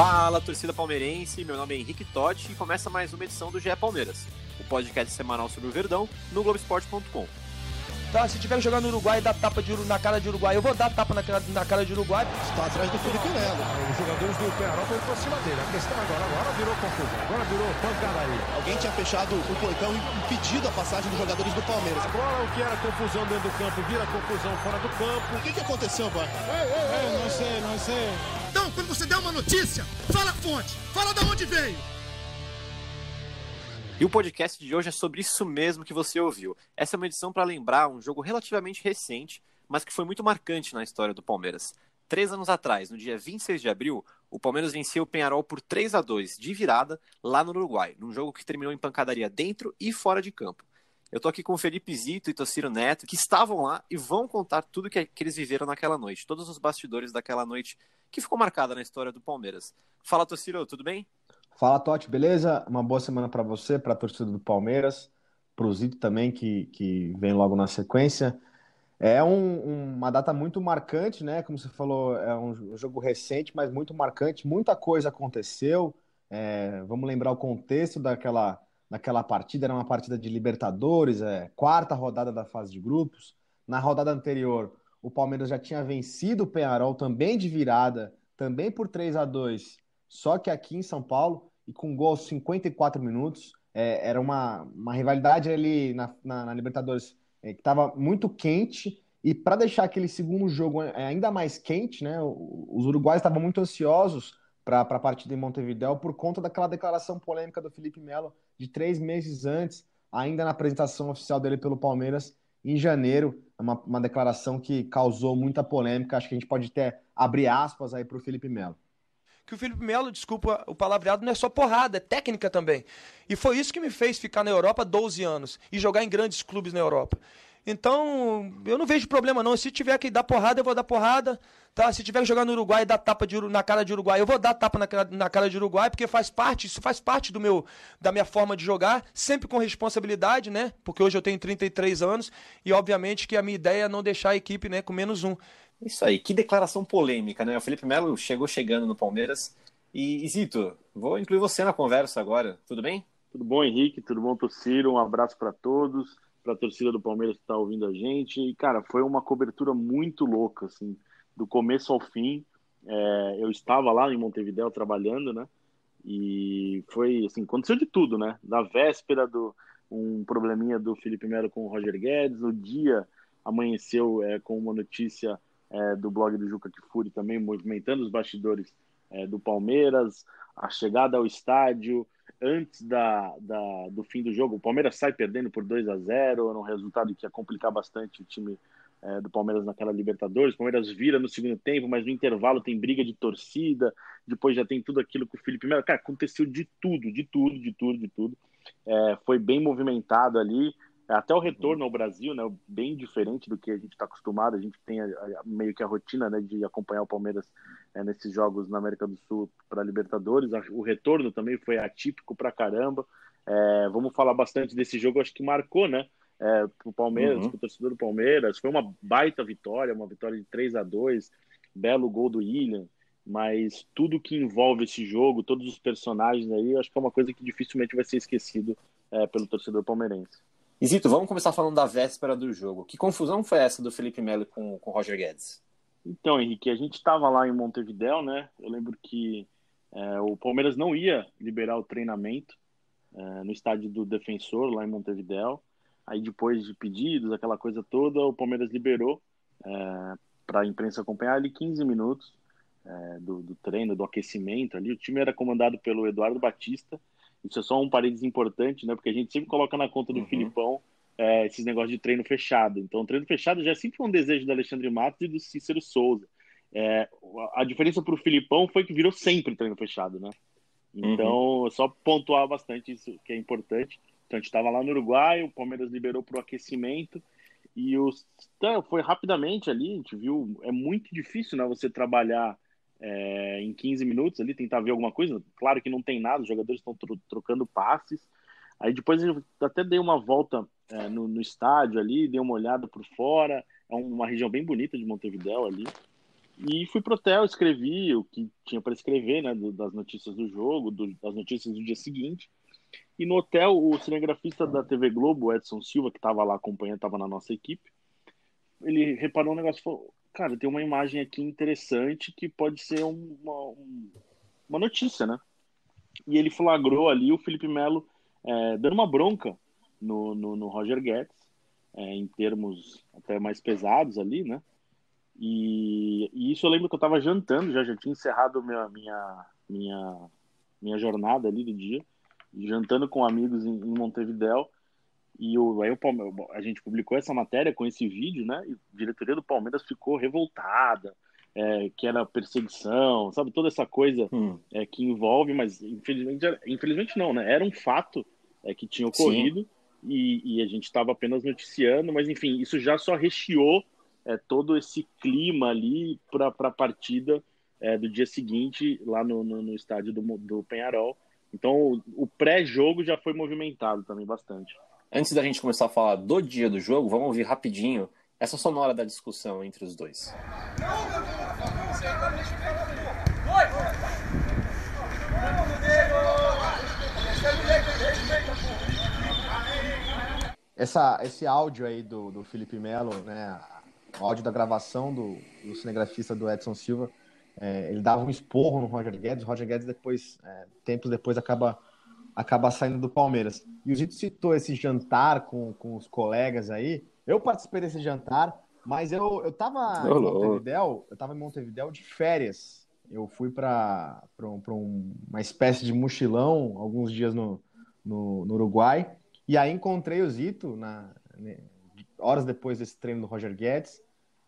Fala, torcida palmeirense. Meu nome é Henrique Totti e começa mais uma edição do GE Palmeiras, o podcast semanal sobre o Verdão no Globoesporte.com. Tá, se tiver jogando no Uruguai e dar tapa de, na cara de Uruguai, eu vou dar tapa na, na cara de Uruguai. Está atrás do Felipe Melo. Os jogadores do Penarol foram pra cima dele. A questão agora, agora virou confusão. Agora virou pancadaria. Alguém tinha fechado o portão e impedido a passagem dos jogadores do Palmeiras. Agora o que era confusão dentro do campo vira confusão fora do campo. O que, que aconteceu? É, não sei, não sei. Então, quando você der uma notícia, fala a fonte, fala de onde veio. E o podcast de hoje é sobre isso mesmo que você ouviu. Essa é uma edição para lembrar um jogo relativamente recente, mas que foi muito marcante na história do Palmeiras. Três anos atrás, no dia 26 de abril, o Palmeiras venceu o Penharol por 3 a 2 de virada lá no Uruguai, num jogo que terminou em pancadaria dentro e fora de campo. Eu tô aqui com o Felipe Zito e Tociro Neto, que estavam lá e vão contar tudo que, que eles viveram naquela noite, todos os bastidores daquela noite que ficou marcada na história do Palmeiras. Fala, Tociro, tudo bem? Fala, Totti, beleza? Uma boa semana para você, para a torcida do Palmeiras, para o Zito também, que, que vem logo na sequência. É um, uma data muito marcante, né? Como você falou, é um jogo recente, mas muito marcante. Muita coisa aconteceu. É, vamos lembrar o contexto daquela naquela partida, era uma partida de Libertadores, é, quarta rodada da fase de grupos. Na rodada anterior, o Palmeiras já tinha vencido o Penharol também de virada, também por 3 a 2 só que aqui em São Paulo, e com gol aos 54 minutos. É, era uma, uma rivalidade ali na, na, na Libertadores é, que estava muito quente. E para deixar aquele segundo jogo é, ainda mais quente, né, os uruguaios estavam muito ansiosos para a partida em Montevideo por conta daquela declaração polêmica do Felipe Melo de três meses antes, ainda na apresentação oficial dele pelo Palmeiras em janeiro, uma, uma declaração que causou muita polêmica. Acho que a gente pode até abrir aspas aí para o Felipe Melo que o Felipe Melo, desculpa o palavreado, não é só porrada, é técnica também. E foi isso que me fez ficar na Europa 12 anos e jogar em grandes clubes na Europa. Então, eu não vejo problema não. Se tiver que dar porrada, eu vou dar porrada. Tá? Se tiver que jogar no Uruguai e dar tapa de, na cara de Uruguai, eu vou dar tapa na, na cara de Uruguai, porque faz parte, isso faz parte do meu, da minha forma de jogar, sempre com responsabilidade, né? Porque hoje eu tenho 33 anos e, obviamente, que a minha ideia é não deixar a equipe né, com menos um. Isso aí, que declaração polêmica, né? O Felipe Melo chegou chegando no Palmeiras. E, Zito, vou incluir você na conversa agora, tudo bem? Tudo bom, Henrique? Tudo bom, Tociro? Um abraço para todos, para a torcida do Palmeiras que está ouvindo a gente. E, cara, foi uma cobertura muito louca, assim, do começo ao fim. É, eu estava lá em Montevideo trabalhando, né? E foi, assim, aconteceu de tudo, né? Da véspera do um probleminha do Felipe Melo com o Roger Guedes, o dia amanheceu é, com uma notícia é, do blog do Juca Kifuri também movimentando os bastidores é, do Palmeiras, a chegada ao estádio antes da, da, do fim do jogo. O Palmeiras sai perdendo por 2 a 0 era um resultado que ia complicar bastante o time é, do Palmeiras naquela Libertadores. O Palmeiras vira no segundo tempo, mas no intervalo tem briga de torcida, depois já tem tudo aquilo com o Felipe Melo. Cara, aconteceu de tudo, de tudo, de tudo, de tudo. É, foi bem movimentado ali. É, até o retorno ao Brasil, né, bem diferente do que a gente está acostumado. A gente tem a, a, meio que a rotina né, de acompanhar o Palmeiras é, nesses jogos na América do Sul para Libertadores. O retorno também foi atípico para caramba. É, vamos falar bastante desse jogo, acho que marcou, né? É, para o Palmeiras, uhum. para o torcedor do Palmeiras. Foi uma baita vitória, uma vitória de 3 a 2 belo gol do William. Mas tudo que envolve esse jogo, todos os personagens aí, acho que é uma coisa que dificilmente vai ser esquecido é, pelo torcedor palmeirense. Isito, vamos começar falando da véspera do jogo. Que confusão foi essa do Felipe Melo com o Roger Guedes? Então, Henrique, a gente estava lá em Montevidéu, né? Eu lembro que é, o Palmeiras não ia liberar o treinamento é, no estádio do Defensor, lá em Montevidéu. Aí, depois de pedidos, aquela coisa toda, o Palmeiras liberou é, para a imprensa acompanhar ali 15 minutos é, do, do treino, do aquecimento ali. O time era comandado pelo Eduardo Batista, isso é só um parênteses importante, né? Porque a gente sempre coloca na conta do uhum. Filipão é, esses negócios de treino fechado. Então, treino fechado já sempre foi um desejo do Alexandre Matos e do Cícero Souza. É, a diferença para o Filipão foi que virou sempre treino fechado, né? Então, uhum. só pontuar bastante isso que é importante. Então, a gente estava lá no Uruguai, o Palmeiras liberou para o aquecimento e os, então, foi rapidamente ali, a gente viu, é muito difícil né, você trabalhar é, em 15 minutos ali, tentar ver alguma coisa. Claro que não tem nada, os jogadores estão tro trocando passes. Aí depois eu até dei uma volta é, no, no, estádio ali, dei uma olhada por fora. É uma região bem bonita de Montevidéu ali. E fui pro hotel, escrevi o que tinha para escrever, né, do, das notícias do jogo, do, das notícias do dia seguinte. E no hotel, o cinegrafista da TV Globo, Edson Silva, que estava lá acompanhando, estava na nossa equipe, ele reparou um negócio e falou: Cara, tem uma imagem aqui interessante que pode ser uma, uma notícia, né? E ele flagrou ali o Felipe Melo é, dando uma bronca no, no, no Roger Guedes, é, em termos até mais pesados ali, né? E, e, isso eu lembro que eu estava jantando, já, já tinha encerrado minha, minha, minha, minha jornada ali do dia, jantando com amigos em, em. E o, aí o Palmeiras, a gente publicou essa matéria com esse vídeo, né? E a diretoria do Palmeiras ficou revoltada, é, que era perseguição, sabe? Toda essa coisa hum. é, que envolve, mas infelizmente, infelizmente não, né? Era um fato é, que tinha ocorrido e, e, a gente estava apenas noticiando, mas enfim, isso já só recheou é, todo esse clima ali para a partida é, do dia seguinte lá no, no, no estádio do, do Penharol. Então o, o pré-jogo já foi movimentado também bastante. Antes da gente começar a falar do dia do jogo, vamos ouvir rapidinho essa sonora da discussão entre os dois. Essa, esse áudio aí do, do Felipe Melo, né, o áudio da gravação do, do cinegrafista do Edson Silva, é, ele dava um esporro no Roger Guedes, o Roger Guedes depois, é, tempos depois, acaba, acaba saindo do Palmeiras. E o Zito citou esse jantar com, com os colegas aí, eu participei desse jantar, mas eu, eu tava em Montevidéu, eu tava em Montevidéu de férias. Eu fui para um, uma espécie de mochilão alguns dias no, no, no, Uruguai. E aí encontrei o Zito na, né, horas depois desse treino do Roger Guedes.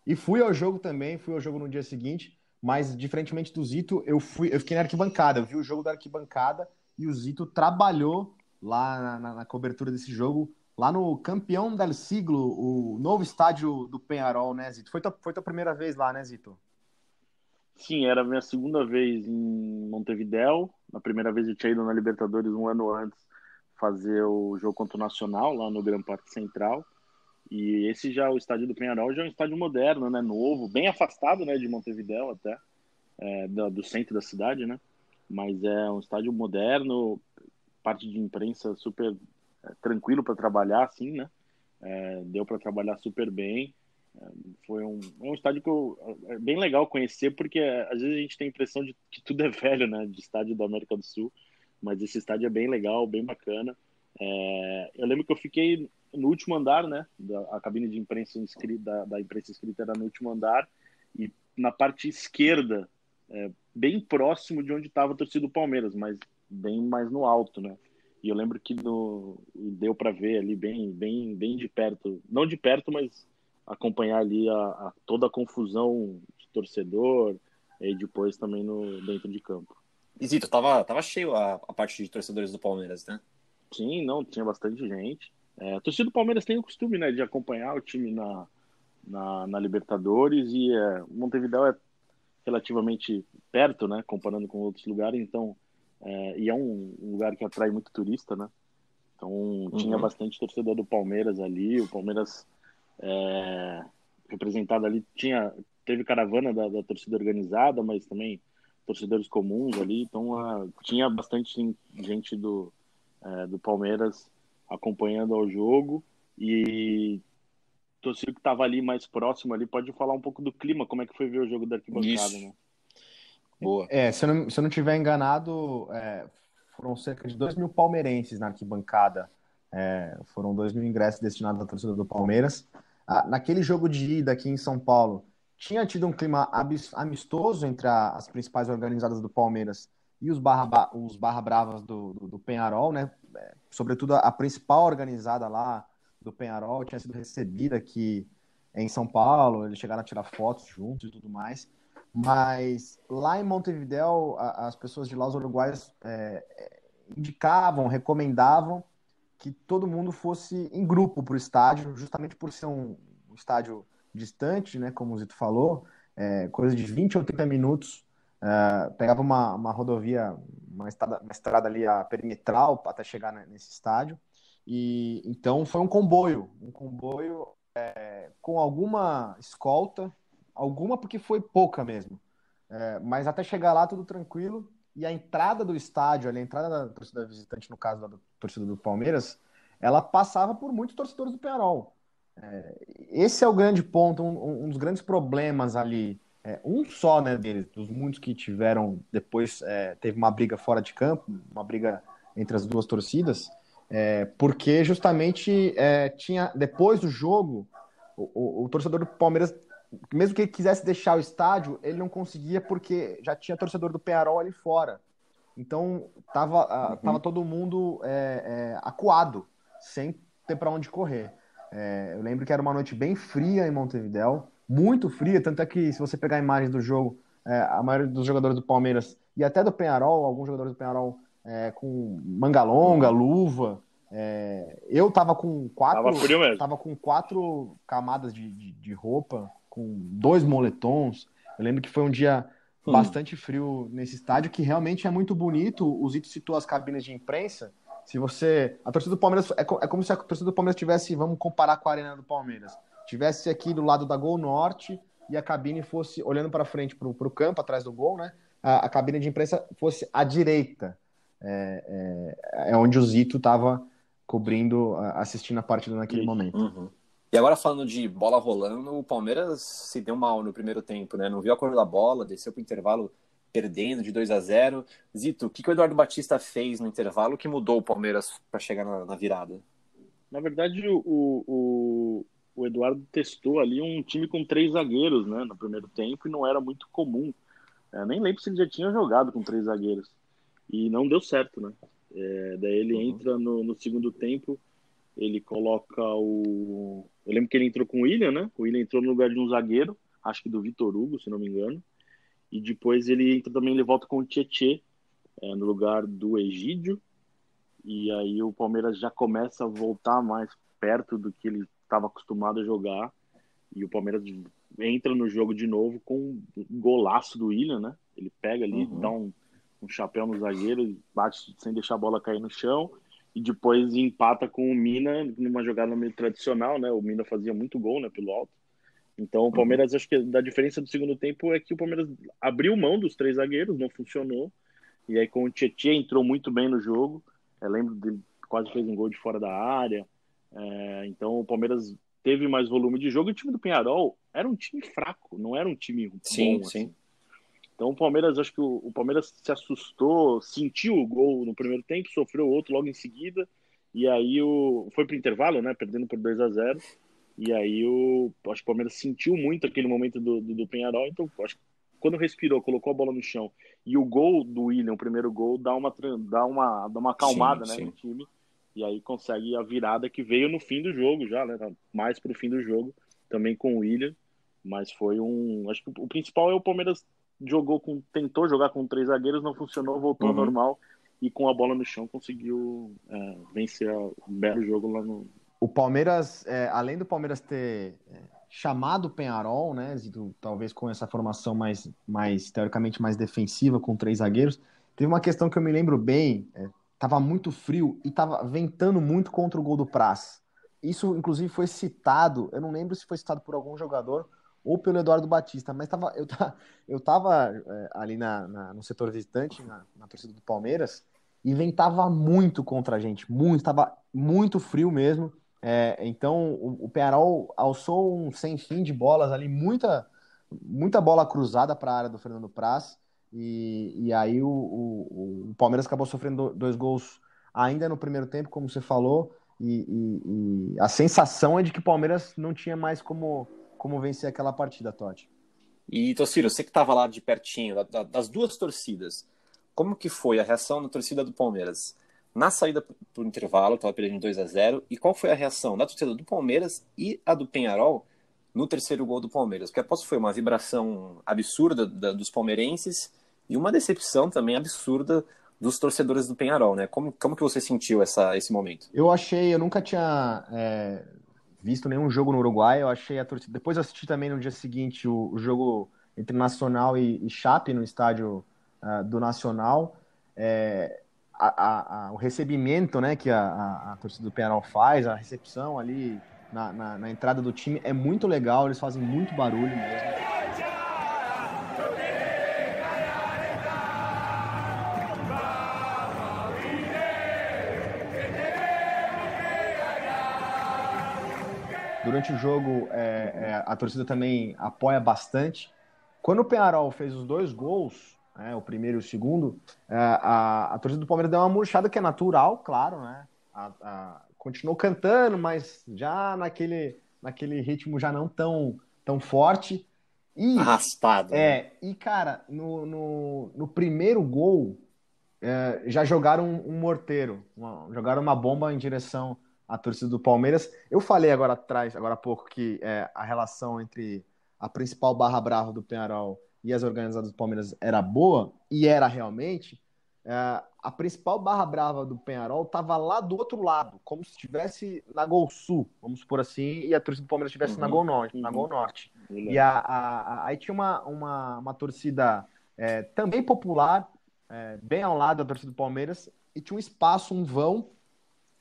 E fui ao jogo também, fui ao jogo no dia seguinte. Mas, diferentemente do Zito, eu, fui, eu fiquei na arquibancada. Eu vi o jogo da arquibancada e o Zito trabalhou lá na, na, cobertura desse jogo lá no Campeão del Siglo, o novo estádio do Penharol, né, Zito? Foi tua, foi tua primeira vez lá, né, Zito? Sim, era a minha segunda vez em Montevidéu. Na primeira vez eu tinha ido na Libertadores um ano antes fazer o jogo contra o Nacional, lá no Gran Parque Central. E esse já, o estádio do Penharol, já é um estádio moderno, né, novo, bem afastado, né, de Montevidéu até, é, do centro da cidade, né? Mas é um estádio moderno, parte de imprensa super é, tranquilo para trabalhar, assim, né? É, deu para trabalhar super bem. É, foi um, é um estádio que eu, é bem legal conhecer, porque às vezes a gente tem a impressão de que tudo é velho, né? De estádio da América do Sul. Mas esse estádio é bem legal, bem bacana. É, eu lembro que eu fiquei no último andar, né? Da, a cabine de imprensa inscrita, da, da imprensa escrita era no último andar. E na parte esquerda, é, bem próximo de onde estava a torcida do Palmeiras, mas bem mais no alto, né? E eu lembro que no, deu para ver ali bem, bem, bem de perto, não de perto, mas acompanhar ali a, a toda a confusão de torcedor e depois também no dentro de campo. Zito, tava, tava cheio a, a parte de torcedores do Palmeiras, né? Sim, não, tinha bastante gente. É, a torcida do Palmeiras tem o costume, né, de acompanhar o time na, na, na Libertadores e é, Montevideo é relativamente perto, né, comparando com outros lugares, então é, e é um, um, lugar que atrai muito turista, né? Então uhum. tinha bastante torcedor do Palmeiras ali. O Palmeiras é, representado ali tinha teve caravana da, da, torcida organizada, mas também torcedores comuns ali. Então uh, tinha bastante gente do é, do Palmeiras acompanhando ao jogo e torcedor que estava ali mais próximo ali pode falar um pouco do clima, como é que foi ver o jogo da arquibancada, Isso. né? Boa. É, se eu não, se eu não tiver enganado, é, foram cerca de 2 mil palmeirenses na arquibancada. É, foram 2 mil ingressos destinados à torcida do Palmeiras. Ah, naquele jogo de ida aqui em São Paulo, tinha tido um clima amistoso entre a, as principais organizadas do Palmeiras e os barra, os barra bravas do, do, do Penharol, né? É, sobretudo a, a, principal organizada lá do Penharol tinha sido recebida aqui em São Paulo, eles chegaram a tirar fotos juntos e tudo mais. Mas lá em Montevideo, as pessoas de lá, os uruguaios, é, indicavam, recomendavam que todo mundo fosse em grupo para o estádio, justamente por ser um, estádio distante, né, como o Zito falou, é, coisa de 20 ou 30 minutos. É, pegava uma, uma rodovia, uma estrada, uma estrada ali a perimetral até chegar nesse estádio. E então foi um comboio, um comboio é, com alguma escolta, alguma porque foi pouca mesmo. É, mas até chegar lá tudo tranquilo. E a entrada do estádio, a entrada da torcida visitante, no caso da torcida do Palmeiras, ela passava por muitos torcedores do Penarol. É, esse é o grande ponto, um, um dos grandes problemas ali. É, um só né, deles, dos muitos que tiveram depois, é, teve uma briga fora de campo, uma briga entre as duas torcidas, é, porque justamente é, tinha, depois do jogo, o, o, o, torcedor do Palmeiras, mesmo que ele quisesse deixar o estádio, ele não conseguia porque já tinha torcedor do Penarol ali fora. Então tava, uhum. tava todo mundo é, é, acuado, sem ter para onde correr. É, eu lembro que era uma noite bem fria em Montevideo, muito fria, tanto é que se você pegar imagens do jogo, é, a maioria dos jogadores do Palmeiras e até do Penarol, alguns jogadores do Penarol é, com manga longa, luva. É, eu tava com quatro. Tava, tava com quatro camadas de, de, de, roupa, com dois moletons. Eu lembro que foi um dia hum. bastante frio nesse estádio, que realmente é muito bonito. O Zito citou as cabines de imprensa. Se você. A torcida do Palmeiras é, é como se a torcida do Palmeiras tivesse, vamos comparar com a Arena do Palmeiras, tivesse aqui do lado da Gol Norte e a cabine fosse olhando para frente para o campo, atrás do gol, né? A, a cabine de imprensa fosse à direita é, é, é onde o Zito estava cobrindo, assistindo a partida naquele momento. Uhum. E agora falando de bola rolando, o Palmeiras se deu mal no primeiro tempo, né? Não viu a cor da bola, desceu para o intervalo perdendo de 2 a 0 Zito, o que, que o Eduardo Batista fez no intervalo que mudou o Palmeiras para chegar na, na, virada? Na verdade, o, o, o, Eduardo testou ali um time com três zagueiros né, no primeiro tempo e não era muito comum. Eu nem lembro se ele já tinha jogado com três zagueiros e não deu certo, né? É, daí ele uhum. entra no, no, segundo tempo, ele coloca o. Eu lembro que ele entrou com o William, né? O William entrou no lugar de um zagueiro, acho que do Vitor Hugo, se não me engano. E depois ele entra também, ele volta com o Tietê, é, no lugar do Egídio. E aí o Palmeiras já começa a voltar mais perto do que ele estava acostumado a jogar. E o Palmeiras entra no jogo de novo com um golaço do William, né? Ele pega ali, uhum. dá um um chapéu no zagueiro, bate sem deixar a bola cair no chão e depois empata com o Mina numa jogada meio tradicional, né? O Mina fazia muito gol, né, pelo alto. Então o uhum. Palmeiras, acho que da diferença do segundo tempo é que o Palmeiras abriu mão dos três zagueiros, não funcionou. E aí com o Tietchan entrou muito bem no jogo. Eu lembro de quase fez um gol de fora da área. É, então o Palmeiras teve mais volume de jogo. E o time do Penharol era um time fraco, não era um time bom. Sim, sim. Assim. Então o Palmeiras, acho que o, o, Palmeiras se assustou, sentiu o gol no primeiro tempo, sofreu outro logo em seguida, e aí o, foi para o intervalo, né, perdendo por 2 a 0 e aí o, acho que o Palmeiras sentiu muito aquele momento do, do, do Penharol, então acho que quando respirou, colocou a bola no chão, e o gol do William, o primeiro gol, dá uma, dá uma, dá uma acalmada sim, né, sim. no time, e aí consegue a virada que veio no fim do jogo já, né, mais para o fim do jogo, também com o William, mas foi um. Acho que o principal é o Palmeiras jogou com, tentou jogar com três zagueiros, não funcionou, voltou uhum. ao normal e com a bola no chão conseguiu é, vencer um belo jogo lá no. O Palmeiras, é, além do Palmeiras ter é, chamado o Penharol, né, talvez com essa formação mais, mais teoricamente mais defensiva com três zagueiros, teve uma questão que eu me lembro bem, estava é, muito frio e estava ventando muito contra o gol do Praz. Isso, inclusive, foi citado, eu não lembro se foi citado por algum jogador ou pelo Eduardo Batista, mas tava, eu, eu tava é, ali na, na, no setor visitante, na, na, torcida do Palmeiras, e ventava muito contra a gente, muito, estava muito frio mesmo. É, então o, o alçou um sem fim de bolas ali, muita, muita bola cruzada para a área do Fernando Praz, e, e aí o, o, o, Palmeiras acabou sofrendo dois gols ainda no primeiro tempo, como você falou, e, e, e a sensação é de que o Palmeiras não tinha mais como como vencer aquela partida, Totti. E, Tociro, você que estava lá de pertinho, da, das duas torcidas, como que foi a reação da torcida do Palmeiras na saída para o intervalo, estava perdendo 2 a 0 e qual foi a reação da torcida do Palmeiras e a do Penharol no terceiro gol do Palmeiras? Porque aposto que foi uma vibração absurda da, dos palmeirenses e uma decepção também absurda dos torcedores do Penharol, né? Como, como que você sentiu essa, esse momento? Eu achei, eu nunca tinha é, visto nenhum jogo no Uruguai, eu achei a torcida. Depois assisti também no dia seguinte o, o jogo entre Nacional e, e Chape no estádio uh, do Nacional. É, a, a, a, o recebimento né, que a, torcida do Penharol faz, a recepção ali na, na, na entrada do time é muito legal, eles fazem muito barulho mesmo. Durante o jogo, é, é, a torcida também apoia bastante. Quando o Penharol fez os dois gols, né, o primeiro e o segundo, é, a, a, torcida do Palmeiras deu uma murchada que é natural, claro, né? A, a, continuou cantando, mas já naquele, naquele ritmo já não tão, tão forte. E, Arrastado. É, né? e cara, no, no, no primeiro gol, é, já jogaram um, um morteiro, uma, jogaram uma bomba em direção a torcida do Palmeiras. Eu falei agora atrás, agora há pouco, que é, a relação entre a principal barra brava do Penharol e as organizadas do Palmeiras era boa, e era realmente. É, a principal barra brava do Penharol estava lá do outro lado, como se estivesse na Gol Sul, vamos supor assim, e a torcida do Palmeiras estivesse uhum, na Gol Norte. Uhum. Na Gol Norte. Uhum. E a, a, a, aí tinha uma, uma, uma torcida é, também popular, é, bem ao lado da torcida do Palmeiras, e tinha um espaço, um vão,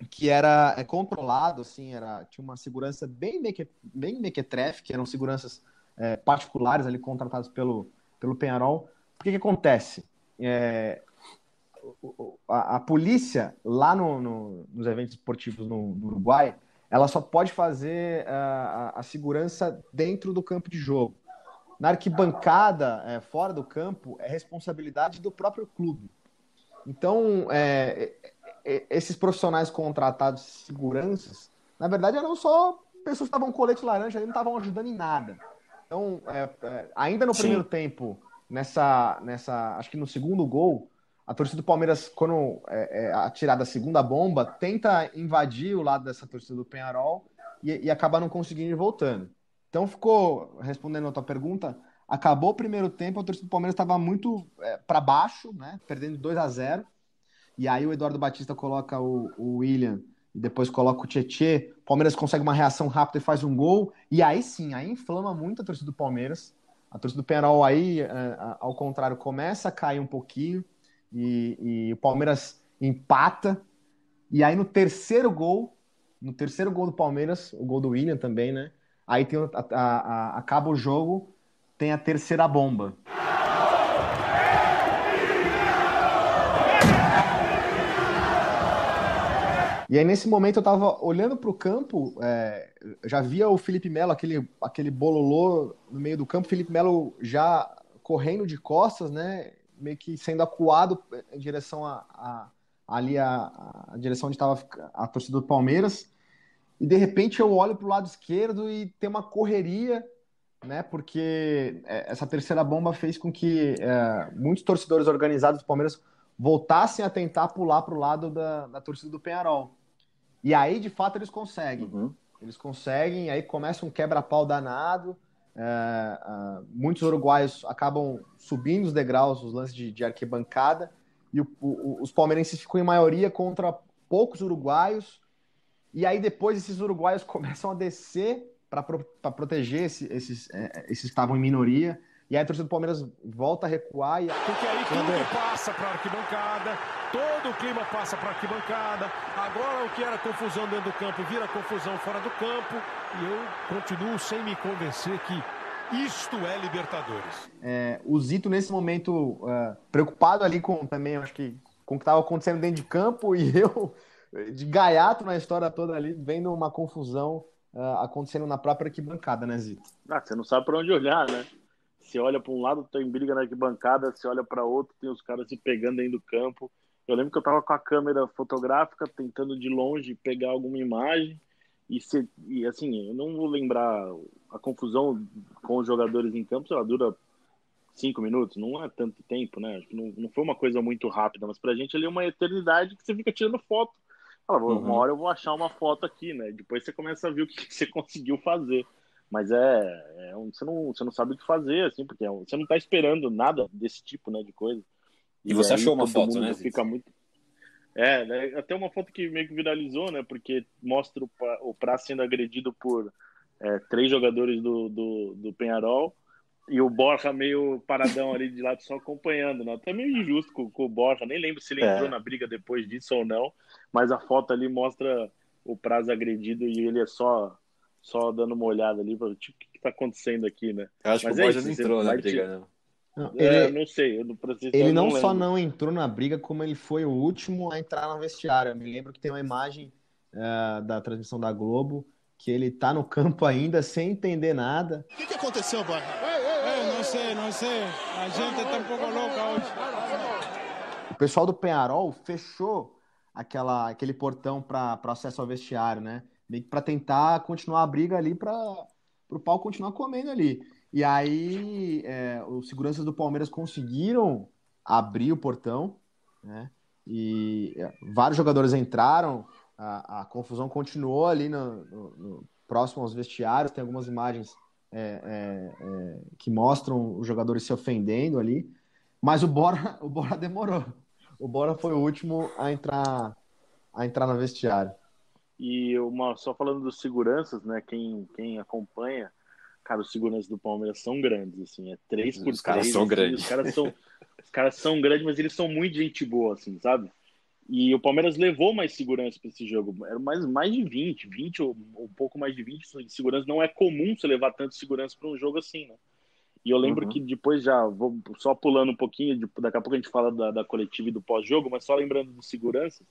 que era é, controlado, assim, era, tinha uma segurança bem, meque, bem mequetrefe, que eram seguranças é, particulares ali contratados pelo, pelo Penharol. O que, que acontece? É, a, a, polícia, lá no, no, nos eventos esportivos no, no, Uruguai, ela só pode fazer a, a, segurança dentro do campo de jogo. Na arquibancada, é, fora do campo, é responsabilidade do próprio clube. Então, é, esses profissionais contratados, seguranças, na verdade eram só pessoas que estavam colete laranja e não estavam ajudando em nada. Então, é, é, ainda no Sim. primeiro tempo, nessa, nessa, acho que no segundo gol, a torcida do Palmeiras, quando é, é atirar a segunda bomba, tenta invadir o lado dessa torcida do Penharol e, e acaba não conseguindo ir voltando. Então ficou, respondendo a tua pergunta, acabou o primeiro tempo, a torcida do Palmeiras estava muito é, para baixo, né, perdendo 2 a 0 e aí o Eduardo Batista coloca o, o William e depois coloca o Tietê, o Palmeiras consegue uma reação rápida e faz um gol, e aí sim, aí inflama muito a torcida do Palmeiras. A torcida do Penarol aí, é, ao contrário, começa a cair um pouquinho e, e, o Palmeiras empata. E aí no terceiro gol, no terceiro gol do Palmeiras, o gol do William também, né? Aí tem a, a, a, acaba o jogo, tem a terceira bomba. E aí, nesse momento, eu tava olhando para o campo, é, já via o Felipe Melo, aquele, aquele bololô no meio do campo, Felipe Melo já correndo de costas, né? Meio que sendo acuado em direção a, a ali a, a, direção onde estava a torcida do Palmeiras. E de repente eu olho para o lado esquerdo e tem uma correria, né? Porque é, essa terceira bomba fez com que é, muitos torcedores organizados do Palmeiras voltassem a tentar pular para o lado da, da torcida do Penharol. E aí, de fato, eles conseguem. Uhum. Eles conseguem, aí começa um quebra-pau danado. É, é, muitos uruguaios acabam subindo os degraus, os lances de, de arquibancada, e o, o, os palmeirenses ficam em maioria contra poucos uruguaios. E aí, depois, esses uruguaios começam a descer para pro, proteger esse, esses, é, esses que estavam em minoria. E aí a torcida do Palmeiras volta a recuar. E... Porque aí tudo passa para a arquibancada, todo o clima passa para a arquibancada. Agora o que era confusão dentro do campo vira confusão fora do campo. E eu continuo sem me convencer que isto é Libertadores. É, o Zito, nesse momento, uh, preocupado ali com também, acho que com o que estava acontecendo dentro de campo, e eu, de gaiato na história toda ali, vendo uma confusão uh, acontecendo na própria arquibancada, né, Zito? Ah, você não sabe para onde olhar, né? Você olha para um lado, tem briga na arquibancada, você olha para outro, tem os caras se pegando dentro do campo. Eu lembro que eu tava com a câmera fotográfica tentando de longe pegar alguma imagem e, se, e assim, eu não vou lembrar a confusão com os jogadores em campo, ela dura cinco minutos, não é tanto tempo, né? Não, não foi uma coisa muito rápida, mas pra gente ali é uma eternidade que você fica tirando foto. Fala, uhum. uma hora eu vou achar uma foto aqui, né? Depois você começa a ver o que você conseguiu fazer. Mas é, é um, você, não, você não sabe o que fazer, assim, porque é você não está esperando nada desse tipo né, de coisa. E, e você achou uma foto, né? Fica muito... É, né, até uma foto que meio que viralizou, né? Porque mostra o, o Pra sendo agredido por é, três jogadores do, do, do Penharol e o Borja meio paradão ali de lado só acompanhando, né? Até meio injusto com, com o Borja, nem lembro se ele é. entrou na briga depois disso ou não, mas a foto ali mostra o Prazo agredido e ele é só só dando uma olhada ali, tipo, o que, que tá acontecendo aqui, né? Eu acho mas que o é Borja não entrou na briga, te... não. Não, é, ele, não sei, eu não Ele não, não só não entrou na briga, como ele foi o último a entrar no vestiário. Eu me lembro que tem uma imagem uh, da transmissão da Globo que ele tá no campo ainda sem entender nada. O que, que aconteceu, Borja? Eu não sei, não sei. A gente tá um pouco louca hoje. O pessoal do Penharol fechou aquela, aquele portão para acesso ao vestiário, né? Meio que para tentar continuar a briga ali para o pau continuar comendo ali. E aí é, os seguranças do Palmeiras conseguiram abrir o portão, né? E é, vários jogadores entraram, a, a confusão continuou ali no, no, no, próximo aos vestiários. Tem algumas imagens é, é, é, que mostram os jogadores se ofendendo ali. Mas o Bora, o Bora demorou. O Bora foi o último a entrar, a entrar no vestiário. E uma, só falando dos seguranças, né? Quem, quem acompanha, cara, os seguranças do Palmeiras são grandes, assim, é três por os caras são assim, grandes. Os caras são, os caras são grandes, mas eles são muito gente boa, assim, sabe? E o Palmeiras levou mais segurança para esse jogo. Era mais, mais de 20, 20 ou um pouco mais de 20 de segurança. Não é comum você levar tanto segurança para um jogo assim, né? E eu lembro uhum. que depois já, vou só pulando um pouquinho, daqui a pouco a gente fala da, da coletiva e do pós-jogo, mas só lembrando dos seguranças,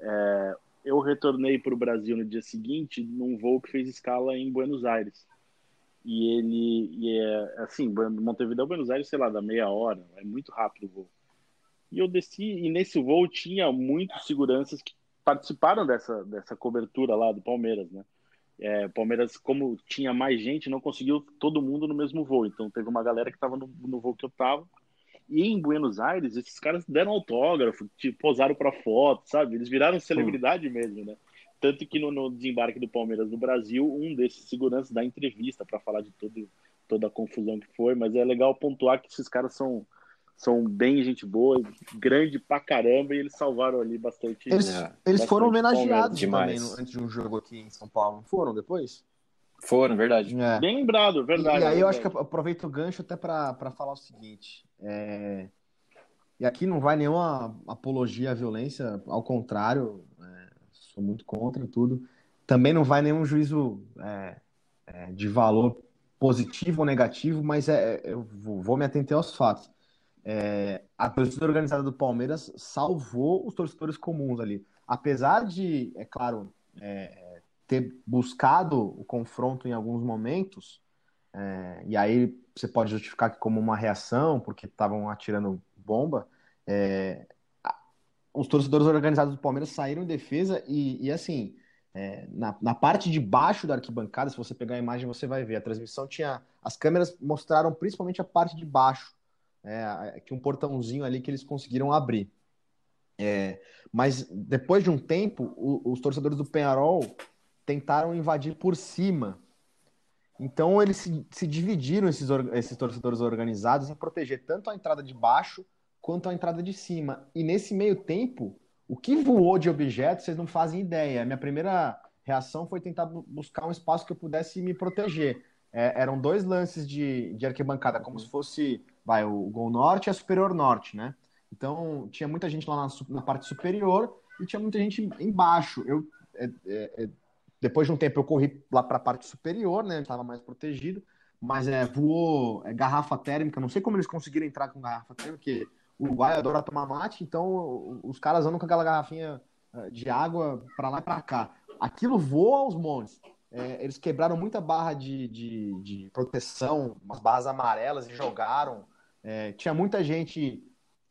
é, eu retornei para o Brasil no dia seguinte num voo que fez escala em Buenos Aires. E ele, e é assim, Montevideo, Buenos Aires, sei lá, dá meia hora, é muito rápido o voo. E eu desci, e nesse voo tinha muitos seguranças que participaram dessa, dessa cobertura lá do Palmeiras, né? É, Palmeiras, como tinha mais gente, não conseguiu todo mundo no mesmo voo. Então teve uma galera que estava no, no, voo que eu estava. E em Buenos Aires, esses caras deram autógrafo, tipo, posaram para foto, sabe? Eles viraram celebridade mesmo, né? Tanto que no, no, desembarque do Palmeiras no Brasil, um desses seguranças dá entrevista para falar de todo, toda a confusão que foi. Mas é legal pontuar que esses caras são são bem gente boa, grande pra caramba, e eles salvaram ali bastante. Eles, é, eles bastante foram homenageados também no, antes de um jogo aqui em São Paulo, foram depois? Foram, verdade. É. Bem lembrado, verdade. E, e aí verdade. eu acho que aproveito o gancho até para falar o seguinte. É... E aqui não vai nenhuma apologia à violência, ao contrário, é, sou muito contra tudo. Também não vai nenhum juízo é, é, de valor positivo ou negativo, mas é, eu vou me atentar aos fatos é, a torcida organizada do Palmeiras salvou os torcedores comuns ali. Apesar de, é claro, é, ter buscado o confronto em alguns momentos, é, e aí você pode justificar que como uma reação, porque estavam atirando bomba, é, os torcedores organizados do Palmeiras saíram em defesa e, e assim, é, na, na, parte de baixo da arquibancada, se você pegar a imagem, você vai ver. A transmissão tinha. As câmeras mostraram principalmente a parte de baixo é, que um portãozinho ali que eles conseguiram abrir. É, mas depois de um tempo, o, os torcedores do Penharol tentaram invadir por cima. Então eles se, se dividiram, esses, esses torcedores organizados, em proteger tanto a entrada de baixo quanto a entrada de cima. E nesse meio tempo, o que voou de objetos, vocês não fazem ideia. Minha primeira reação foi tentar buscar um espaço que eu pudesse me proteger. É, eram dois lances de, de arquibancada, como se fosse vai o Gol Norte e a Superior Norte, né? Então tinha muita gente lá na, na parte superior e tinha muita gente embaixo. Eu é, é, é depois de um tempo eu corri lá para a parte superior, né? Estava mais protegido, mas é, voou é, garrafa térmica. Não sei como eles conseguiram entrar com garrafa térmica, porque o Uruguai adora tomar mate, então os caras andam com aquela garrafinha é, de água para lá e para cá. Aquilo voa aos montes. É, eles quebraram muita barra de, de, de, proteção, umas barras amarelas e jogaram. É, tinha muita gente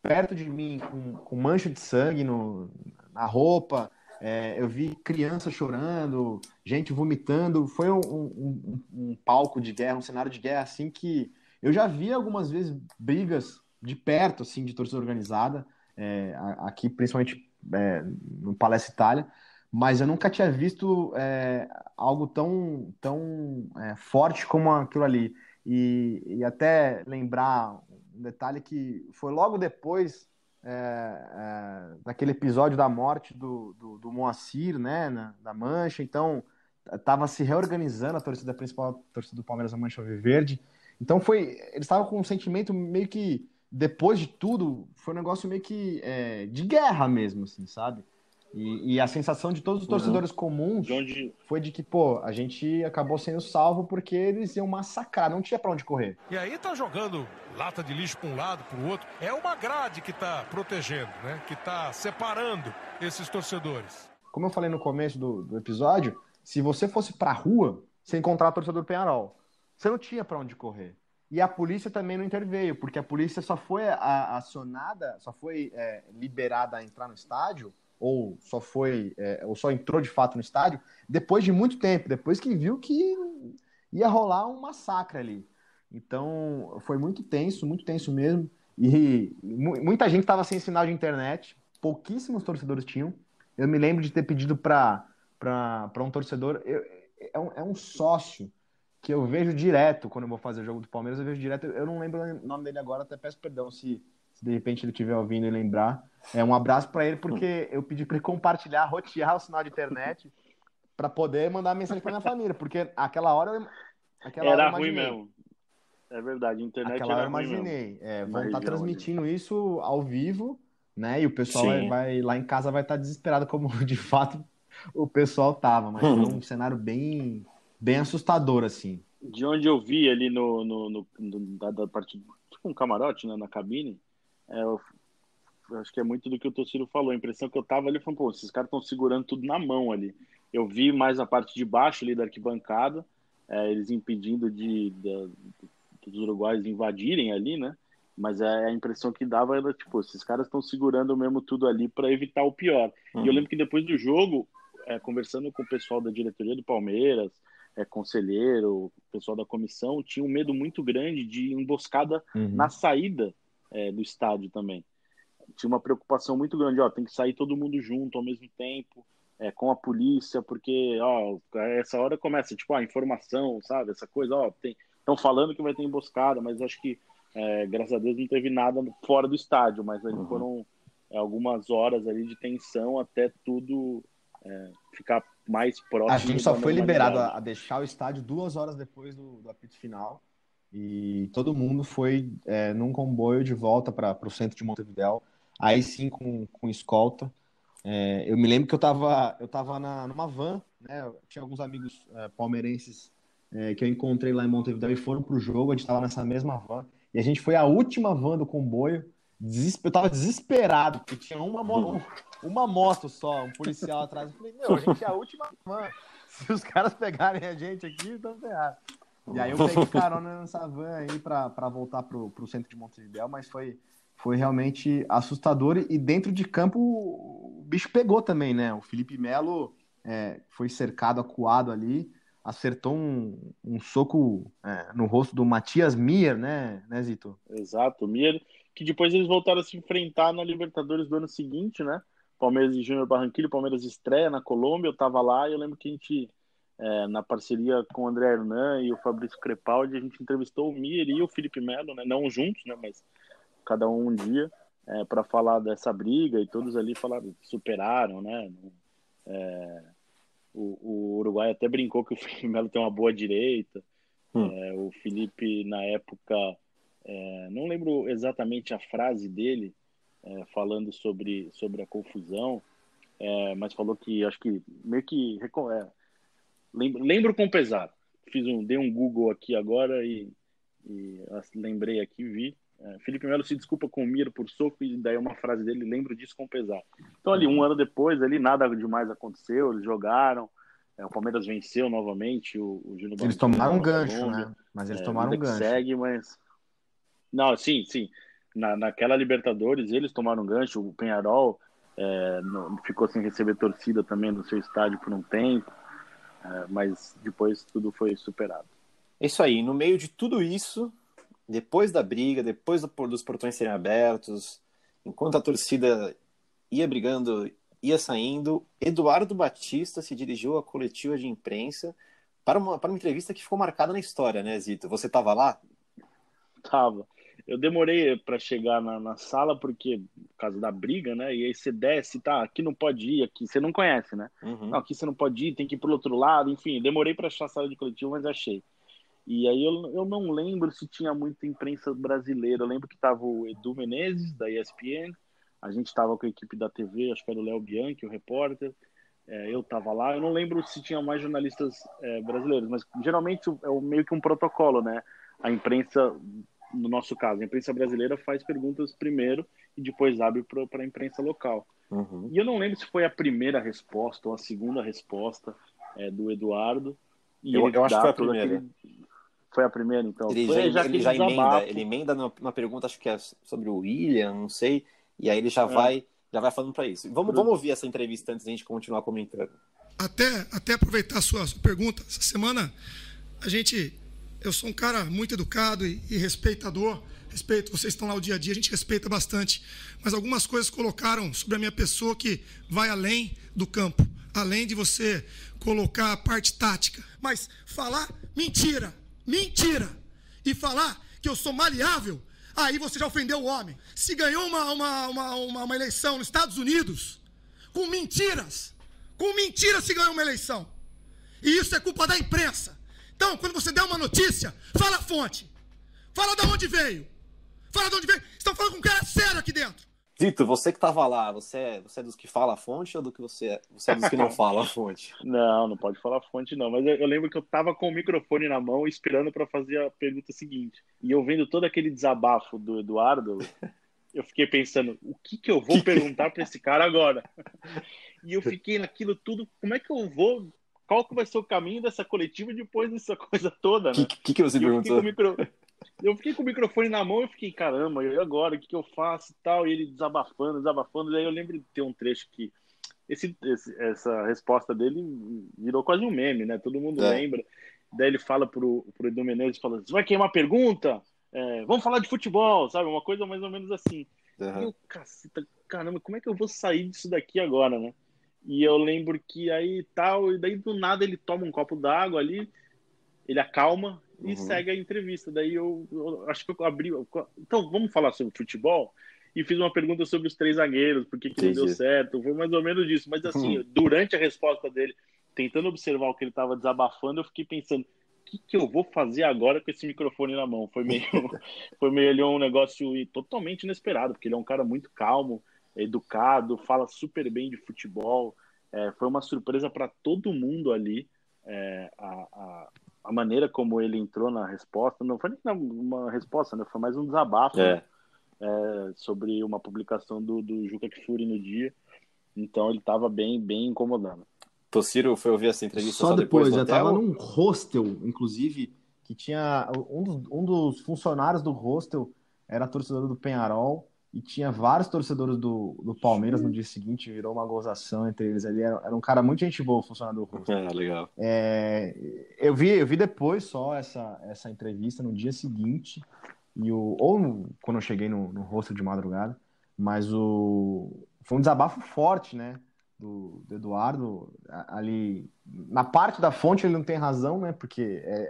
perto de mim com, com mancha de sangue no, na roupa. É, eu vi criança chorando, gente vomitando. Foi um, um, um, palco de guerra, um cenário de guerra assim que eu já vi algumas vezes brigas de perto, assim, de torcida organizada, é, aqui principalmente é, no Palestra Itália. mas eu nunca tinha visto é, algo tão, tão é, forte como aquilo ali. E, e, até lembrar um detalhe que foi logo depois é, é, episódio da morte do, do, do Moacir, né, na, da Mancha, então estava se reorganizando a torcida principal, a torcida do Palmeiras, a Mancha Verde. Então foi, eles estavam com um sentimento meio que depois de tudo, foi um negócio meio que é, de guerra mesmo, assim, sabe? E, e, a sensação de todos os uhum. torcedores uhum. comuns onde... foi de que, pô, a gente acabou sendo salvo porque eles iam massacrar, não tinha pra onde correr. E aí tá jogando lata de lixo pra um lado, pro outro. É uma grade que tá protegendo, né? Que tá separando esses torcedores. Como eu falei no começo do, do episódio, se você fosse pra rua, você encontrar o torcedor Penharol. Você não tinha para onde correr. E a polícia também não interveio, porque a polícia só foi acionada, só foi é, liberada a entrar no estádio, ou só foi, é, ou só entrou de fato no estádio, depois de muito tempo, depois que viu que ia rolar um massacre ali. Então, foi muito tenso, muito tenso mesmo. E muita gente estava sem sinal de internet, pouquíssimos torcedores tinham. Eu me lembro de ter pedido para um torcedor, eu, é, um, é um sócio que eu vejo direto quando eu vou fazer o jogo do Palmeiras, eu vejo direto. Eu não lembro o nome dele agora, até peço perdão se, se de repente ele estiver ouvindo e lembrar. É um abraço para ele, porque eu pedi para ele compartilhar, rotear o sinal de internet para poder mandar mensagem para minha família, porque aquela hora eu, aquela era hora ruim mesmo. É verdade, a internet aquela era hora eu imaginei. É, vão estar tá transmitindo isso ao vivo, né? E o pessoal vai, vai, lá em casa vai estar tá desesperado, como de fato o pessoal tava, mas uhum. foi um cenário bem bem assustador, assim. De onde eu vi ali no, no, no, no da, da parte, tipo um camarote, né, na cabine, é, eu, eu acho que é muito do que o Tociro falou. A impressão que eu tava ali foi, pô, esses caras estão segurando tudo na mão ali. Eu vi mais a parte de baixo ali da arquibancada, é, eles impedindo de, de, dos uruguaios invadirem ali, né? Mas é, a impressão que dava era, tipo, esses caras estão segurando mesmo tudo ali para evitar o pior. Uhum. E eu uhum. lembro que depois do jogo, é, conversando com o pessoal da diretoria do Palmeiras, é, conselheiro, pessoal da comissão, tinha um medo muito grande de emboscada uhum. na saída é, do estádio também. Tinha uma preocupação muito grande, ó, tem que sair todo mundo junto ao mesmo tempo, é, com a polícia, porque, ó, essa hora começa, tipo, a informação, sabe, essa coisa, ó, estão falando que vai ter emboscada, mas acho que, é, graças a Deus, não teve nada fora do estádio, mas aí uhum. foram é, algumas horas ali de tensão até tudo é, ficar mais próximo. A gente só foi liberado a, deixar o estádio duas horas depois do, do apito final e todo mundo foi é, num comboio de volta para o centro de Montevideo, aí sim com, com escolta. É, eu me lembro que eu estava eu tava na, numa van, né? tinha alguns amigos é, palmeirenses é, que eu encontrei lá em Montevideo e foram para o jogo, a gente estava nessa mesma van, e a gente foi a última van do comboio, eu tava desesperado, porque tinha uma, uma moto só, um policial atrás. Eu falei, meu, a gente é a última van. Se os caras pegarem a gente aqui, então ferrado. E aí eu peguei carona nessa van aí pra, pra voltar pro, pro centro de Montevideo, mas foi, foi realmente assustador. E dentro de campo o bicho pegou também, né? O Felipe Melo é, foi cercado, acuado ali, acertou um, um soco é, no rosto do Matias Mier, né, né Zito? Exato, Mier, que depois eles voltaram a se enfrentar na Libertadores do ano seguinte, né? Palmeiras e Júnior Barranquilla, Palmeiras estreia na Colômbia, eu estava lá e eu lembro que a gente, é, na parceria com o André Hernan e o Fabrício Crepaldi, a gente entrevistou o Mir e o Felipe Melo, né, não juntos, né, mas cada um um dia, é, para falar dessa briga e todos ali falaram, superaram, né, é, o, o, Uruguai até brincou que o Felipe Melo tem uma boa direita, hum. É, o Felipe na época, é, não lembro exatamente a frase dele, é, falando sobre, sobre a confusão, mas falou que acho que meio que lembro, lembro, com pesar. Fiz um, dei um Google aqui agora e, e lembrei aqui, vi. É, Felipe Melo se desculpa com o Miro por soco e daí uma frase dele, lembro disso com pesar. Então ali um ano depois, ali nada demais aconteceu, eles jogaram, é, o Palmeiras venceu novamente o, o Júnior Eles tomaram um gancho, né? Mas eles é, tomaram um gancho. Segue, mas não, sim, sim na, naquela Libertadores eles tomaram gancho, o Penharol é, ficou sem receber torcida também no seu estádio por um tempo, mas depois tudo foi superado. É isso aí, no meio de tudo isso, depois da briga, depois do, dos portões serem abertos, enquanto a torcida ia brigando ia saindo, Eduardo Batista se dirigiu à coletiva de imprensa para uma, para uma entrevista que ficou marcada na história, né, Zito? Você estava lá? Tava. Eu demorei para chegar na, na, sala porque por causa da briga, né? E aí você desce, tá? Aqui não pode ir, aqui você não conhece, né? Uhum. Não, aqui você não pode ir, tem que ir pro outro lado. Enfim, demorei para achar a sala de coletivo, mas achei. E aí eu, eu não lembro se tinha muita imprensa brasileira. Eu lembro que tava o Edu Menezes da ESPN, a gente estava com a equipe da TV, acho que era o Léo Bianchi, o repórter. É, eu estava lá. Eu não lembro se tinha mais jornalistas é, brasileiros, mas geralmente é meio que um protocolo, né? A imprensa no nosso caso, a imprensa brasileira faz perguntas primeiro e depois abre para a imprensa local. Uhum. E eu não lembro se foi a primeira resposta ou a segunda resposta é, do Eduardo. eu, eu acho que foi a primeira. Aquele... Foi a primeira, então. Ele foi, já, ele já emenda, ele emenda numa pergunta, acho que é sobre o William, não sei, e aí ele já é. vai já vai falando para isso. Vamos, vamos ouvir essa entrevista antes da gente continuar comentando. Até, até aproveitar a sua, sua pergunta, essa semana a gente eu sou um cara muito educado e, e respeitador. Respeito, vocês estão lá o dia a dia, a gente respeita bastante. Mas algumas coisas colocaram sobre a minha pessoa que vai além do campo, além de você colocar a parte tática. Mas falar mentira, mentira, e falar que eu sou maleável, aí você já ofendeu o homem. Se ganhou uma, uma, uma, uma, uma eleição nos Estados Unidos, com mentiras, com mentiras se ganhou uma eleição. E isso é culpa da imprensa. Então, quando você der uma notícia, fala a fonte. Fala de onde veio. Fala de onde veio. Estão falando com um cara sério aqui dentro. Zito, você que estava lá, você é, você é dos que fala a fonte ou do que você, você é dos que não fala a fonte? Não, não pode falar a fonte não, mas eu, eu lembro que eu estava com o microfone na mão esperando para fazer a pergunta seguinte. E eu vendo todo aquele desabafo do Eduardo, eu fiquei pensando, o que que eu vou perguntar para esse cara agora? E eu fiquei naquilo tudo, como é que eu vou qual que vai ser o caminho dessa coletiva depois dessa coisa toda, né? O que, que, que, você perguntou? Micro... Eu fiquei com o microfone na mão e fiquei, caramba, e agora? O que, que eu faço e tal? E ele desabafando, desabafando. Daí eu lembro de ter um trecho que esse, esse, essa resposta dele virou quase um meme, né? Todo mundo é. lembra. Daí ele fala pro, pro Edu Menezes, fala, você vai queimar pergunta? É, vamos falar de futebol, sabe? Uma coisa mais ou menos assim. Uhum. E eu, caceta, caramba, como é que eu vou sair disso daqui agora, né? E eu lembro que aí tal, e daí do nada ele toma um copo d'água ali, ele acalma e uhum. segue a entrevista. Daí eu, eu, acho que eu abri. Então, vamos falar sobre futebol? E fiz uma pergunta sobre os três zagueiros, por que, que não deu certo. Foi mais ou menos isso. Mas assim, uhum. durante a resposta dele, tentando observar o que ele estava desabafando, eu fiquei pensando, o que, que eu vou fazer agora com esse microfone na mão? Foi meio, foi meio um negócio totalmente inesperado, porque ele é um cara muito calmo educado, fala super bem de futebol. É, foi uma surpresa para todo mundo ali é, a, a, a, maneira como ele entrou na resposta. Não foi nem uma resposta, né? foi mais um desabafo é. né? sobre uma publicação do, do Juca Kfouri no dia. Então ele estava bem, bem incomodando. Tociro foi ouvir essa entrevista só, só depois, depois já estava num hostel, inclusive, que tinha um dos, um dos funcionários do hostel era torcedor do Penharol e tinha vários torcedores do, do Palmeiras no dia seguinte, virou uma gozação entre eles ali. Era, era um cara muito gente boa, funcionário do É, legal. É, eu, vi, eu vi depois só essa, essa entrevista no dia seguinte, e o, ou no, quando eu cheguei no, no rosto de madrugada, mas o, foi um desabafo forte, né? Do, do, Eduardo ali na parte da fonte ele não tem razão né porque é,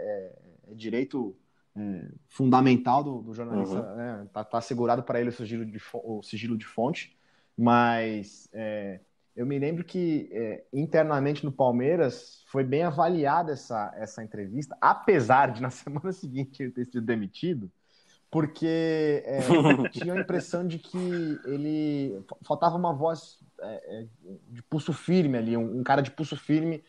é, é direito é, fundamental do, do jornalista, uhum. né? tá, tá segurado para ele o sigilo de, o sigilo de fonte, mas é, eu me lembro que é, internamente no Palmeiras foi bem avaliada essa, essa entrevista, apesar de na semana seguinte ele ter sido demitido, porque é, tinha a impressão de que ele faltava uma voz é, é, de pulso firme ali, um, um, cara de pulso firme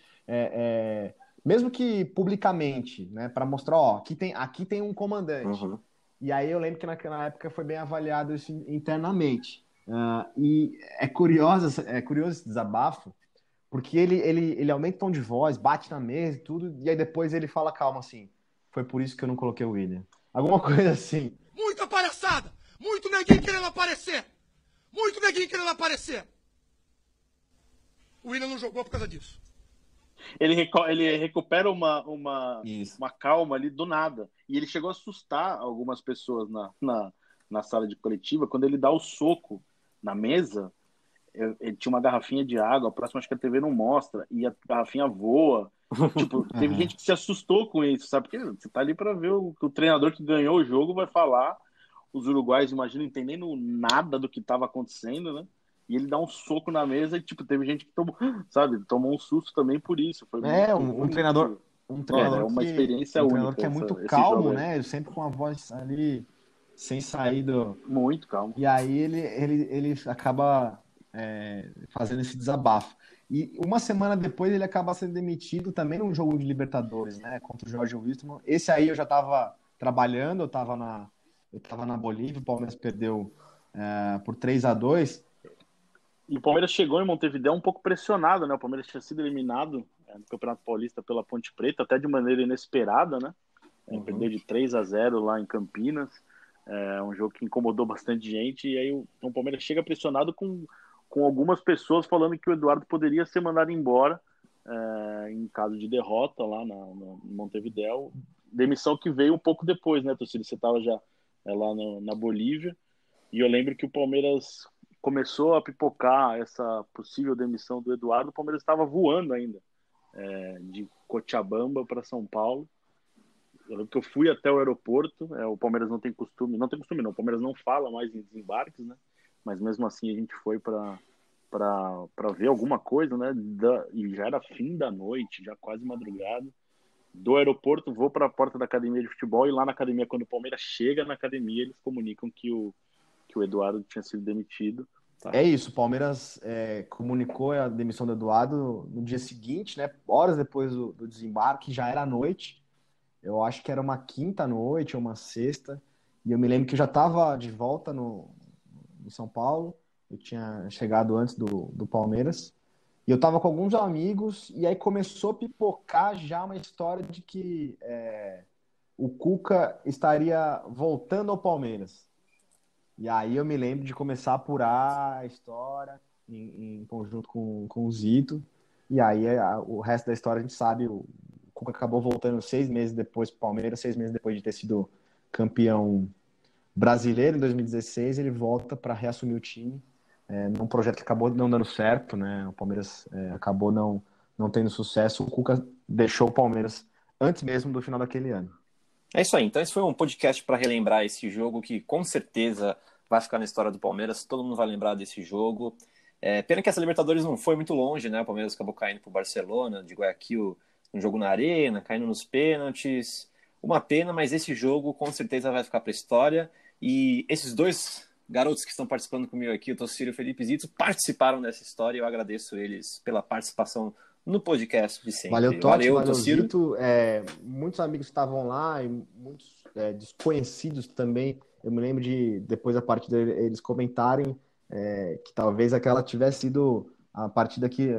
mesmo que publicamente, né, para mostrar, ó, aqui tem, aqui tem um comandante. Uhum. E aí eu lembro que naquela época foi bem avaliado isso internamente. Uh, e é curioso, é curioso esse desabafo, porque ele, ele, ele aumenta o tom de voz, bate na mesa e tudo, e aí depois ele fala calma assim, foi por isso que eu não coloquei o William. Alguma coisa assim. Muita palhaçada! Muito neguinho querendo aparecer! Muito neguinho querendo aparecer! O William não jogou por causa disso ele, ele recupera uma, uma, uma calma ali do nada. E ele chegou a assustar algumas pessoas na, na, na sala de coletiva quando ele dá o soco na mesa. ele tinha uma garrafinha de água, a próxima acho que a TV não mostra, e a garrafinha voa. tipo, teve gente que se assustou com isso, sabe? Porque você tá ali para ver o, o treinador que ganhou o jogo vai falar. Os uruguais, imagino, entendendo nada do que estava acontecendo, né? E ele dá um soco na mesa e, tipo, teve gente que tomou, sabe, tomou um susto também por isso. Foi é, muito, um, um treinador. Um treinador é, é uma que, experiência um única. treinador que é muito calmo, né? Sempre com a voz ali sem sair do. Muito calmo. E aí ele, ele, ele acaba é, fazendo esse desabafo. E uma semana depois ele acaba sendo demitido também num jogo de Libertadores, né? Contra o Jorge Wilstermann. Esse aí eu já estava trabalhando, eu estava na, eu tava na Bolívia, o Palmeiras perdeu é, por 3 a 2 E o Palmeiras chegou em Montevideo um pouco pressionado, né? O Palmeiras tinha sido eliminado é, no Campeonato Paulista pela Ponte Preta, até de maneira inesperada, né? É, uhum. Perdeu de 3 a 0 lá em Campinas. É um jogo que incomodou bastante gente. E aí o, então, o Palmeiras chega pressionado com com algumas pessoas falando que o Eduardo poderia ser mandado embora é, em caso de derrota lá na, na Montevideo. Demissão que veio um pouco depois, né, torcida? Você estava já é, lá no, na Bolívia. E eu lembro que o Palmeiras começou a pipocar essa possível demissão do Eduardo. O Palmeiras estava voando ainda é, de Cochabamba para São Paulo. Eu que eu fui até o aeroporto. É, o Palmeiras não tem costume, não tem costume, não. O Palmeiras não fala mais em desembarques, né? mas mesmo assim a gente foi para para ver alguma coisa, né? Da, e já era fim da noite, já quase madrugada. Do aeroporto, vou para a porta da academia de futebol e lá na academia, quando o Palmeiras chega na academia, eles comunicam que o, que o Eduardo tinha sido demitido. Tá? É isso, o Palmeiras é, comunicou a demissão do Eduardo no dia seguinte, né? Horas depois do, do desembarque, já era noite. Eu acho que era uma quinta noite ou uma sexta. E eu me lembro que eu já estava de volta no, em São Paulo. Eu tinha chegado antes do, do Palmeiras. E eu estava com alguns amigos, e aí começou a pipocar já uma história de que é, o Cuca estaria voltando ao Palmeiras. E aí eu me lembro de começar a apurar a história em, em conjunto com, com o Zito. E aí a, o resto da história a gente sabe, o Cuca acabou voltando seis meses depois para o Palmeiras, seis meses depois de ter sido campeão brasileiro em 2016, ele volta para reassumir o time, é, num projeto que acabou não dando certo, né? O Palmeiras é, acabou não, não tendo sucesso. O Cuca deixou o Palmeiras antes mesmo do final daquele ano. É isso aí. Então, esse foi um podcast para relembrar esse jogo que com certeza vai ficar na história do Palmeiras. Todo mundo vai lembrar desse jogo. É, pena que essa Libertadores não foi muito longe, né? O Palmeiras acabou caindo para o Barcelona, de Guayaquil, um jogo na arena, caindo nos pênaltis. Uma pena, mas esse jogo com certeza vai ficar para a história. E esses dois garotos que estão participando comigo aqui, o Tossiro e o Felipe Zito, participaram dessa história e eu agradeço eles pela participação no podcast de sempre. Valeu, Totti, valeu, valeu Zito. É, muitos amigos estavam lá e muitos é, desconhecidos também. Eu me lembro de, depois da partida, eles comentarem é, que talvez aquela tivesse sido a partida que,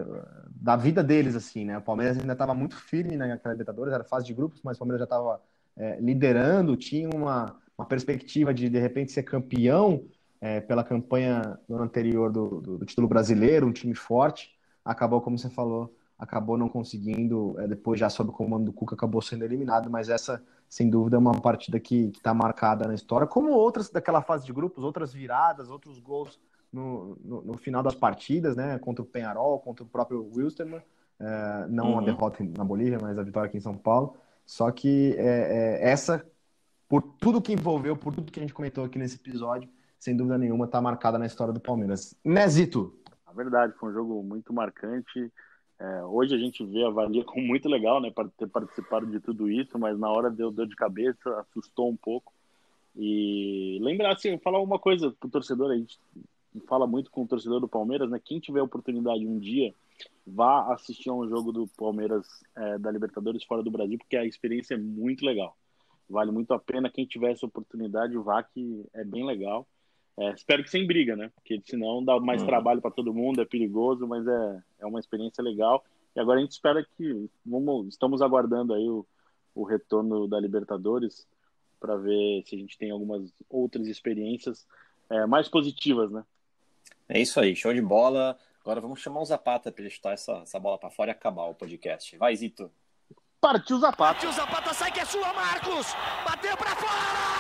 da vida deles, assim, né? O Palmeiras ainda estava muito firme naquela Libertadores, era fase de grupos, mas o Palmeiras já estava é, liderando, tinha uma uma perspectiva de de repente ser campeão é, pela campanha no anterior do, do, do, título brasileiro, um time forte, acabou, como você falou, acabou não conseguindo, é, depois já sob o comando do Cuca, acabou sendo eliminado, mas essa, sem dúvida, é uma partida que está marcada na história, como outras daquela fase de grupos, outras viradas, outros gols no, no, no final das partidas, né, contra o Penharol, contra o próprio Wilstermann, é, não uhum. a derrota na Bolívia, mas a vitória aqui em São Paulo, só que é, é, essa por tudo que envolveu, por tudo que a gente comentou aqui nesse episódio, sem dúvida nenhuma, está marcada na história do Palmeiras. Nezito! A verdade, foi um jogo muito marcante. É, hoje a gente vê, avalia como muito legal, né, para ter participado de tudo isso, mas na hora deu dor de cabeça, assustou um pouco. E lembrar, assim, falar uma coisa pro torcedor, a gente fala muito com o torcedor do Palmeiras, né? Quem tiver oportunidade um dia, vá assistir a um jogo do Palmeiras é, da Libertadores fora do Brasil, porque a experiência é muito legal. Vale muito a pena quem tiver essa oportunidade, vá que é bem legal. É, espero que sem briga, né? Porque senão dá mais uhum. trabalho para todo mundo, é perigoso, mas é, é uma experiência legal. E agora a gente espera que vamos, estamos aguardando aí o, o retorno da Libertadores para ver se a gente tem algumas outras experiências é, mais positivas, né? É isso aí, show de bola. Agora vamos chamar o Zapata para ele chutar essa, essa bola para fora e acabar o podcast. Vai, Zito. Partiu Zapata. Partiu Zapata, sai que é sua, Marcos! Bateu pra fora!